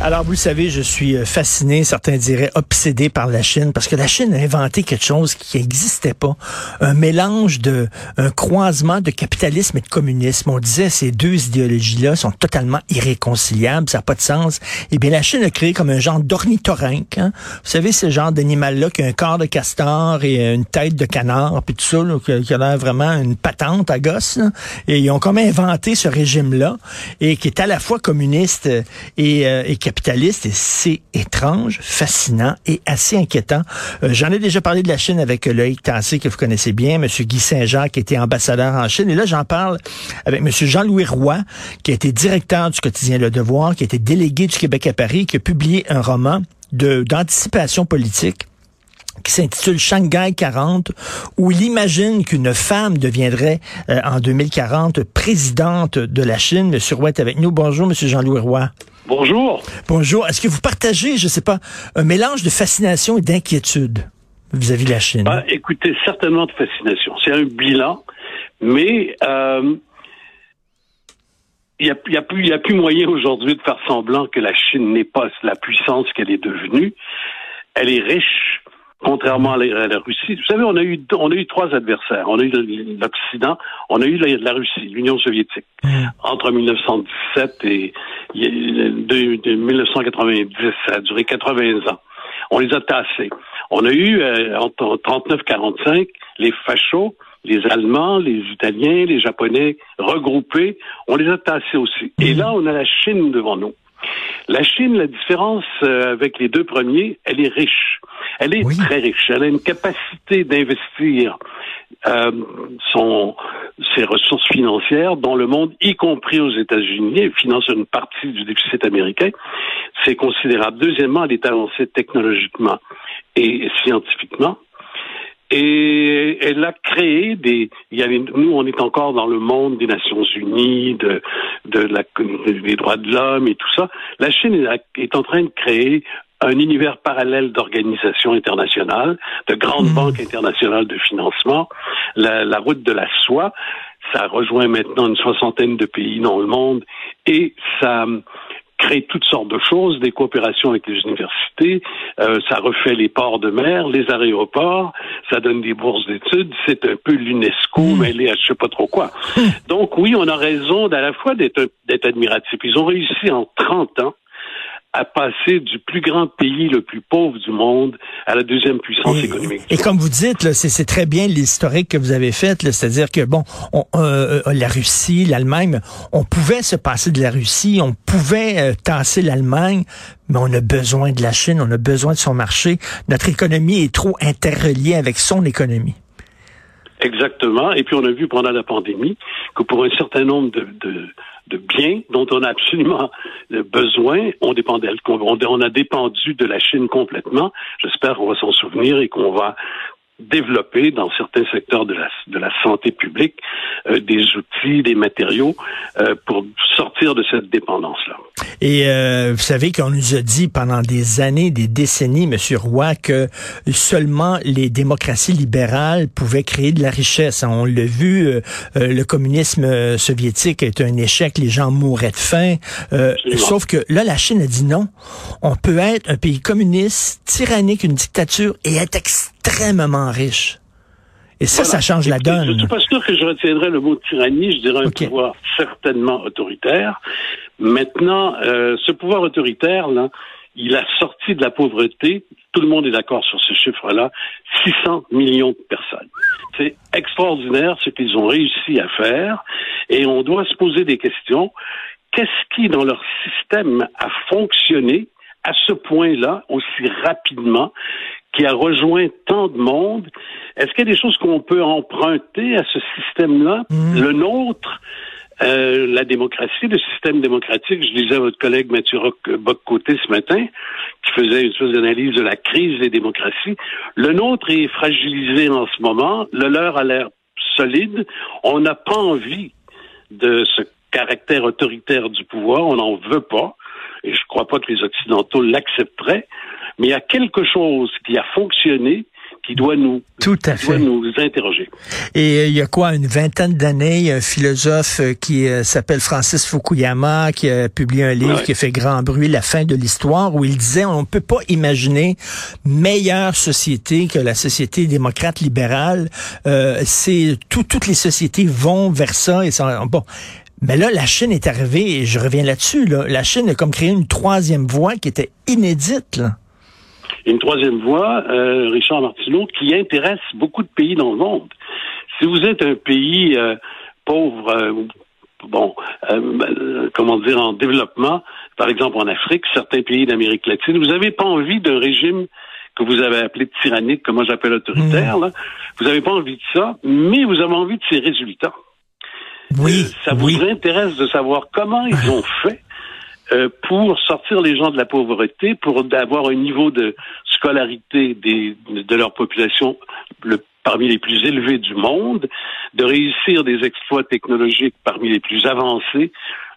Alors, vous le savez, je suis euh, fasciné, certains diraient obsédé par la Chine, parce que la Chine a inventé quelque chose qui n'existait pas. Un mélange de, un croisement de capitalisme et de communisme. On disait ces deux idéologies-là sont totalement irréconciliables, ça n'a pas de sens. Eh bien, la Chine a créé comme un genre d'ornithorynque. Hein? Vous savez, ce genre d'animal-là qui a un corps de castor et une tête de canard, puis tout ça, qui a vraiment une patente à gosse. Et ils ont comme inventé ce régime-là, et qui est à la fois communiste et, euh, et capitaliste et c'est étrange, fascinant et assez inquiétant. Euh, j'en ai déjà parlé de la Chine avec Loïc Tassé, que vous connaissez bien, M. Guy Saint-Jean, qui était ambassadeur en Chine. Et là, j'en parle avec M. Jean-Louis Roy, qui a été directeur du quotidien Le Devoir, qui a été délégué du Québec à Paris, qui a publié un roman d'anticipation politique qui s'intitule Shanghai 40, où il imagine qu'une femme deviendrait euh, en 2040 présidente de la Chine. Monsieur Roy est avec nous. Bonjour, Monsieur Jean-Louis Roy. Bonjour. Bonjour. Est-ce que vous partagez, je ne sais pas, un mélange de fascination et d'inquiétude vis-à-vis de la Chine? Bah, écoutez, certainement de fascination. C'est un bilan, mais euh, il n'y a, y a, plus, a plus moyen aujourd'hui de faire semblant que la Chine n'est pas la puissance qu'elle est devenue. Elle est riche, contrairement à la, Russie. Vous savez, on a eu on a eu trois adversaires. On a eu l'Occident, on a eu la, Russie, l'Union soviétique. Mm. Entre 1917 et de, 1990, ça a duré 80 ans. On les a tassés. On a eu euh, entre 39-45 les fachos, les Allemands, les Italiens, les Japonais regroupés. On les a tassés aussi. Et mm. là, on a la Chine devant nous. La Chine, la différence euh, avec les deux premiers, elle est riche. Elle est très riche. Elle a une capacité d'investir euh, son, ses ressources financières dans le monde, y compris aux États-Unis. Elle finance une partie du déficit américain. C'est considérable. Deuxièmement, elle est avancée technologiquement et scientifiquement. Et elle a créé des. Il y avait, nous, on est encore dans le monde des Nations Unies, de, de la, des droits de l'homme et tout ça. La Chine est en train de créer un univers parallèle d'organisations internationales, de grandes mmh. banques internationales de financement, la, la route de la soie. Ça rejoint maintenant une soixantaine de pays dans le monde et ça crée toutes sortes de choses, des coopérations avec les universités, euh, ça refait les ports de mer, les aéroports, ça donne des bourses d'études, c'est un peu l'UNESCO, mmh. mais les je sais pas trop quoi. Mmh. Donc oui, on a raison d'à la fois d'être admiratif. Ils ont réussi en 30 ans à passer du plus grand pays le plus pauvre du monde à la deuxième puissance économique. Et comme vous dites, c'est très bien l'historique que vous avez fait, c'est-à-dire que bon, on, euh, euh, la Russie, l'Allemagne, on pouvait se passer de la Russie, on pouvait euh, tasser l'Allemagne, mais on a besoin de la Chine, on a besoin de son marché. Notre économie est trop interreliée avec son économie. Exactement. Et puis on a vu pendant la pandémie que pour un certain nombre de, de de biens dont on a absolument besoin. On, on a dépendu de la Chine complètement. J'espère qu'on va s'en souvenir et qu'on va développer dans certains secteurs de la, de la santé publique euh, des outils, des matériaux euh, pour sortir de cette dépendance-là. Et euh, vous savez qu'on nous a dit pendant des années, des décennies, Monsieur Roy, que seulement les démocraties libérales pouvaient créer de la richesse. On l'a vu, le communisme soviétique est un échec, les gens mouraient de faim. sauf que là, la Chine a dit non. On peut être un pays communiste, tyrannique, une dictature et être extrêmement riche. Et ça, ça change la donne. Je ne suis pas sûr que je retiendrai le mot tyrannie. Je dirais un pouvoir certainement autoritaire. Maintenant, euh, ce pouvoir autoritaire, là, il a sorti de la pauvreté, tout le monde est d'accord sur ce chiffre-là, 600 millions de personnes. C'est extraordinaire ce qu'ils ont réussi à faire et on doit se poser des questions. Qu'est-ce qui, dans leur système, a fonctionné à ce point-là, aussi rapidement, qui a rejoint tant de monde? Est-ce qu'il y a des choses qu'on peut emprunter à ce système-là? Mm. Le nôtre, euh, la démocratie, le système démocratique, je disais à votre collègue Mathieu Bock-Côté ce matin, qui faisait une espèce d'analyse de la crise des démocraties. Le nôtre est fragilisé en ce moment, le leur a l'air solide. On n'a pas envie de ce caractère autoritaire du pouvoir, on n'en veut pas, et je ne crois pas que les Occidentaux l'accepteraient. Mais il y a quelque chose qui a fonctionné, qui doit nous, Tout à fait. doit nous interroger. Et euh, il y a quoi, une vingtaine d'années, il y a un philosophe euh, qui euh, s'appelle Francis Fukuyama, qui a publié un livre Ouais. qui a fait grand bruit, La fin de l'histoire, où il disait on ne peut pas imaginer meilleure société que la société démocrate libérale. Euh, c'est tout, toutes les sociétés vont vers ça et. Bon. Mais là, la Chine est arrivée, et je reviens là-dessus, là. La Chine a comme créé une troisième voie qui était inédite, là. Une troisième voie, euh, Richard Martineau, qui intéresse beaucoup de pays dans le monde. Si vous êtes un pays euh, pauvre, euh, bon, euh, comment dire, en développement, par exemple en Afrique, certains pays d'Amérique latine, vous n'avez pas envie d'un régime que vous avez appelé tyrannique, que moi j'appelle autoritaire, là. Vous n'avez pas envie de ça, mais vous avez envie de ses résultats. Oui, Euh, ça vous intéresse de savoir comment ils ont fait euh, pour sortir les gens de la pauvreté, pour avoir un niveau de scolarité des, de leur population parmi les plus élevés du monde, de réussir des exploits technologiques parmi les plus avancés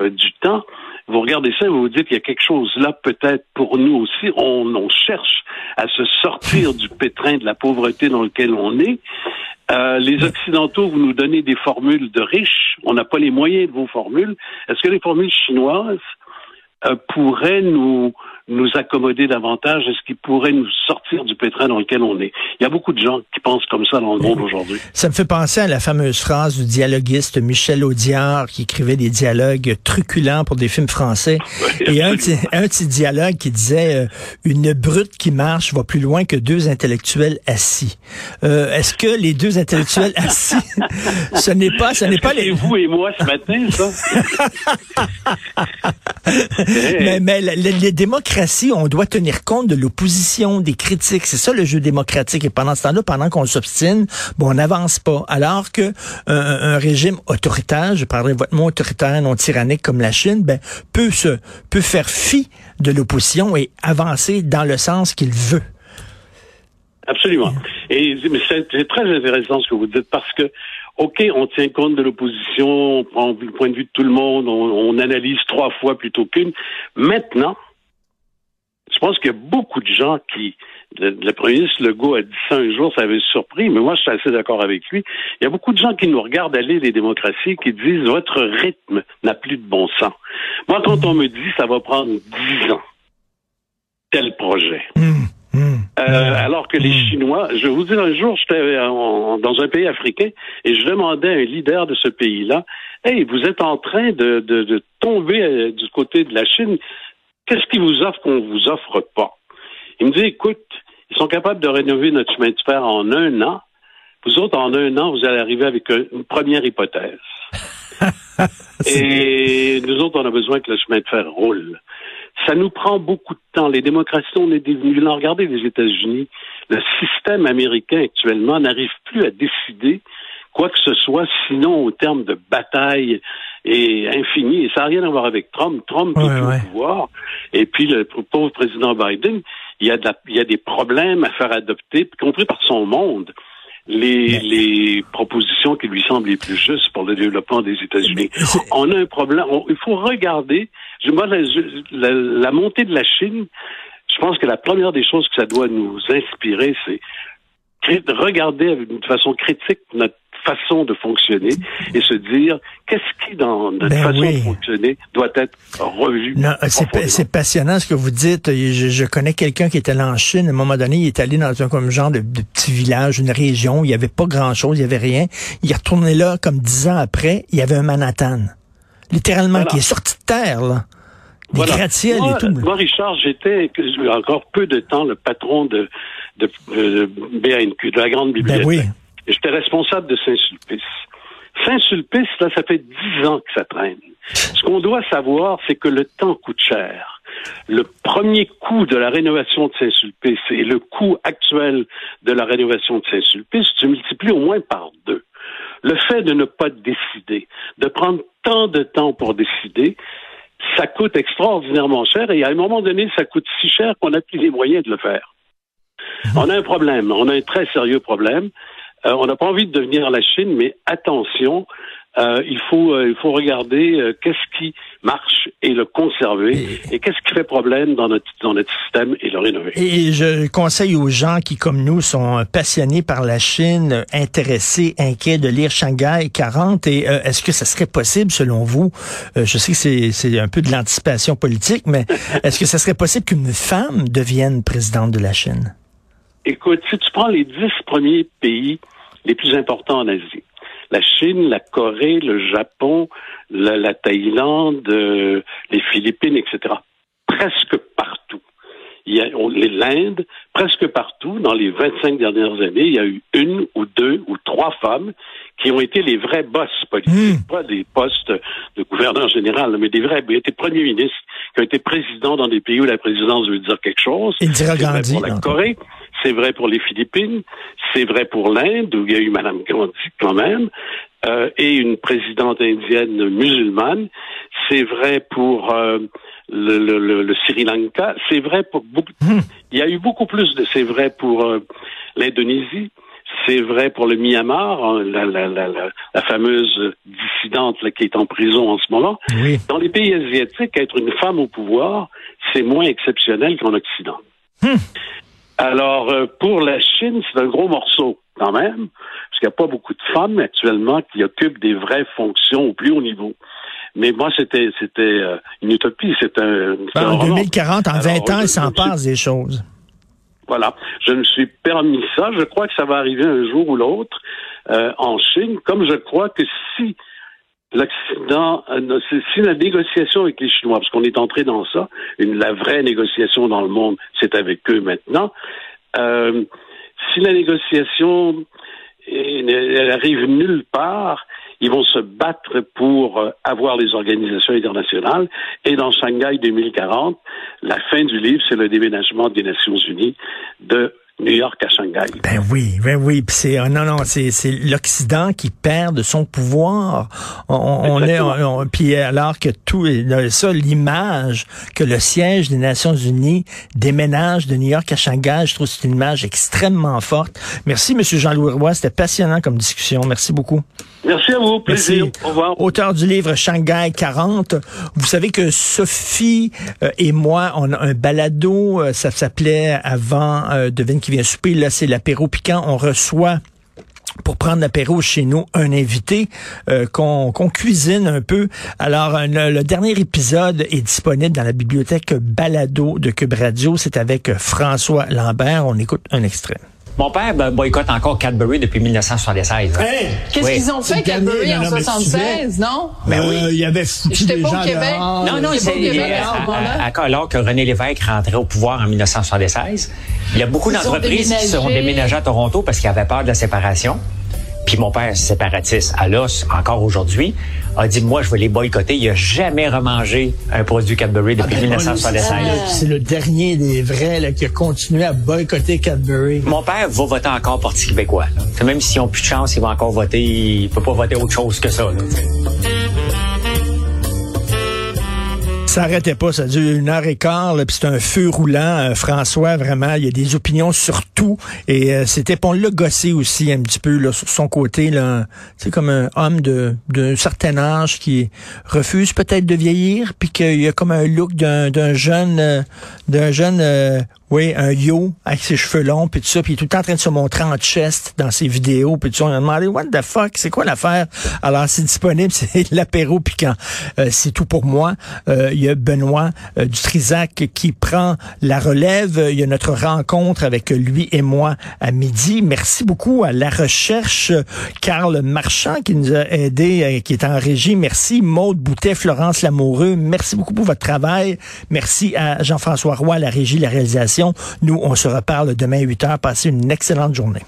euh, du temps. Vous regardez ça et vous vous dites qu'il y a quelque chose là peut-être pour nous aussi. On, on cherche à se sortir du pétrin de la pauvreté dans lequel on est. Euh, les Occidentaux, vous nous donnez des formules de riches. On n'a pas les moyens de vos formules. Est-ce que les formules chinoises euh, pourraient nous nous accommoder davantage? Est-ce qu'ils pourraient nous sortir du pétrin dans lequel on est? Il y a beaucoup de gens qui pensent comme ça dans le monde aujourd'hui. Ça me fait penser à la fameuse phrase du dialoguiste Michel Audiard qui écrivait des dialogues truculents pour des films français. Et un, petit- un petit dialogue qui disait euh, une brute qui marche va plus loin que deux intellectuels assis. Euh, Est-ce que les deux intellectuels assis, ce n'est pas, ce n'est pas les. vous et moi ce matin, ça? Mais, mais la- les on doit tenir compte de l'opposition, des critiques. C'est ça le jeu démocratique. Et pendant ce temps-là, pendant qu'on s'obstine, bon, on n'avance pas. Alors que un, un régime autoritaire, je parlerai votre mot autoritaire, non tyrannique comme la Chine, ben, peut se peut faire fi de l'opposition et avancer dans le sens qu'il veut. Absolument. Et c'est très intéressant ce que vous dites parce que, OK, on tient compte de l'opposition, on prend le point de vue de tout le monde, on, on analyse trois fois plutôt qu'une. Maintenant, je pense qu'il y a beaucoup de gens qui, le, le premier ministre Legault a dit ça un jour, ça avait surpris, mais moi je suis assez d'accord avec lui. Il y a beaucoup de gens qui nous regardent aller les démocraties qui disent votre rythme n'a plus de bon sens. Moi, quand on me dit ça va prendre dix ans, tel projet. Hum, hum. Euh, alors que les. Chinois, je vous dire, un jour, j'étais en- dans un pays africain et je demandais à un leader de ce pays-là, Hey, vous êtes en train de, de, de tomber euh, du côté de la Chine. Qu'est-ce qu'ils vous offrent qu'on vous offre pas? Il me dit, écoute, ils sont capables de rénover notre chemin de fer en un an. Vous autres, en un an, vous allez arriver avec un- une première hypothèse. Et nous autres, on a besoin que le chemin de fer roule. Ça nous prend beaucoup de temps. Les démocraties, on est devenus là. Regardez les États-Unis. Le système américain actuellement n'arrive plus à décider quoi que ce soit, sinon au terme de bataille et infini. Et ça n'a rien à voir avec Trump. Trump Ouais, est au ouais. pouvoir. Et puis le pauvre président Biden, il y a, de la- il y a des problèmes à faire adopter, y compris par son monde. Les, les propositions qui lui semblent les plus justes pour le développement des États-Unis. On a un problème. On- il faut regarder. Je, moi, la, la- la montée de la Chine, je pense que la première des choses que ça doit nous inspirer, c'est regarder de façon critique notre façon de fonctionner et se dire qu'est-ce qui dans notre Ben façon oui. de fonctionner doit être revu. C'est, passionnant ce que vous dites. Je, je connais quelqu'un qui était allé en Chine. À un moment donné, il est allé dans un comme genre de, de petit village, une région. où Il n'y avait pas grand-chose, il n'y avait rien. Il est retourné là comme dix ans après. Il y avait un Manhattan. Littéralement, Voilà. qui est sorti de terre, là. Des Voilà. gratte-ciels moi, et tout. Moi, Richard, j'étais encore peu de temps le patron de, de, de BNQ, de la Grande Bibliothèque. Ben oui. J'étais responsable de Saint-Sulpice. Saint-Sulpice, là, ça fait dix ans que ça traîne. Ce qu'on doit savoir, c'est que le temps coûte cher. Le premier coût de la rénovation de Saint-Sulpice et le coût actuel de la rénovation de Saint-Sulpice, tu multiplies au moins par deux. Le fait de ne pas décider, de prendre tant de temps pour décider, ça coûte extraordinairement cher et à un moment donné, ça coûte si cher qu'on n'a plus les moyens de le faire. On a un problème, on a un très sérieux problème. Euh, on n'a pas envie de devenir la Chine, mais attention, euh, il faut euh, il faut regarder euh, qu'est-ce qui marche et le conserver. Et, qu'est-ce qui fait problème dans notre, dans notre système et le rénover? Et je conseille aux gens qui, comme nous, sont passionnés par la Chine, intéressés, inquiets de lire Shanghai 40. Et euh, est-ce que ça serait possible, selon vous, euh, je sais que c'est un peu de l'anticipation politique, mais est-ce que ça serait possible qu'une femme devienne présidente de la Chine? Écoute, si tu prends les dix premiers pays les plus importants en Asie, la Chine, la Corée, le Japon, la, Thaïlande, euh, les Philippines, etc. Presque partout. Il y a l'Inde, presque partout, dans les 25 dernières années, il y a eu une ou deux ou trois femmes qui ont été les vrais boss politiques, hmm. pas des postes de gouverneur général, mais des vrais, qui ont été premiers ministres, qui ont été présidents dans des pays où la présidence veut dire quelque chose. C'est vrai pour la Corée, c'est vrai pour les Philippines, c'est vrai pour l'Inde, où il y a eu Mme Gandhi quand même, euh, et une présidente indienne musulmane. C'est vrai pour euh, le, le, le, Sri Lanka. C'est vrai pour beaucoup. Hmm. Il y a eu beaucoup plus de. C'est vrai pour euh, l'Indonésie. C'est vrai pour le Myanmar, hein, la, la, la, la, fameuse dissidente qui est en prison en ce moment. Dans les pays asiatiques, être une femme au pouvoir, c'est moins exceptionnel qu'en Occident. Hmm. Alors, euh, pour la Chine, c'est un gros morceau quand même, parce qu'il n'y a pas beaucoup de femmes actuellement qui occupent des vraies fonctions au plus haut niveau. Mais moi, c'était c'était euh, une utopie. C'est un, ben, En 2040, en 20 ans, il s'en passe des choses. Voilà. Je me suis permis ça. Je crois que ça va arriver un jour ou l'autre euh, en Chine, comme je crois que si l'Occident, euh, si la négociation avec les Chinois, parce qu'on est entré dans ça, la vraie négociation dans le monde, c'est avec eux maintenant. Euh, si la négociation elle arrive nulle part, ils vont se battre pour euh, avoir les organisations internationales. Et dans Shanghai 2040, la fin du livre, c'est le déménagement des Nations Unies de New York à Shanghai. Ben oui, ben oui. c'est oh non non, c'est l'Occident qui perd de son pouvoir. On, est puis alors que tout ça, l'image que le siège des Nations Unies déménage de New York à Shanghai, je trouve que c'est une image extrêmement forte. Merci, Monsieur Jean-Louis Roy, c'était passionnant comme discussion. Merci beaucoup. Merci à vous. Plaisir. Au revoir. Auteur du livre Shanghai 40. Vous savez que Sophie euh, et moi, on a un balado. Euh, ça s'appelait avant euh, Devine qui vient souper. Là, c'est l'apéro piquant. On reçoit pour prendre l'apéro chez nous, un invité euh, qu'on cuisine un peu. Alors, le, dernier épisode est disponible dans la bibliothèque Balado de Cube Radio. C'est avec François Lambert. On écoute un extrait. Mon père boycotte encore Cadbury depuis 1976. Qu'est-ce qu'ils ont fait Cadbury en 76, non? Ben oui. Euh, il y avait foutu des gens Québec. Non, non, c'est alors que René Lévesque rentrait au pouvoir en 1976. Il y a beaucoup d'entreprises qui sont déménagées à Toronto parce qu'ils avaient peur de la séparation. Puis mon père, séparatiste à l'os, encore aujourd'hui, a dit, moi, je vais les boycotter. Il a jamais remangé un produit Cadbury depuis 1976. Ah, c'est le dernier des vrais là, qui a continué à boycotter Cadbury. Mon père va voter encore Parti québécois. Même s'ils n'ont plus de chance, il va encore voter. Il peut pas voter autre chose que ça. Là, Ça arrêtait pas, ça dure une heure et quart, puis c'est un feu roulant. Euh, François, vraiment, il y a des opinions sur tout. Et euh, c'était, on l'a gossé aussi un petit peu là, sur son côté. C'est comme un homme d'un certain âge qui refuse peut-être de vieillir, puis qu'il y a comme un look d'un jeune, euh, d'un jeune oui, un yo avec ses cheveux longs, puis tout ça, puis il est tout le temps en train de se montrer en chest dans ses vidéos, puis tout ça. On a demandé, what the fuck, c'est quoi l'affaire? Alors, c'est disponible, c'est l'apéro piquant. Euh, c'est tout pour moi. Euh, il y a Benoît euh, Dutrisac qui prend la relève. Il y a notre rencontre avec lui et moi à midi. Merci beaucoup à la recherche, Carl Marchand qui nous a aidé, qui est en régie. Merci, Maude Boutet, Florence Lamoureux. Merci beaucoup pour votre travail. Merci à Jean-François Roy, la régie, la réalisation. Nous, on se reparle demain à 8 heures. Passez une excellente journée.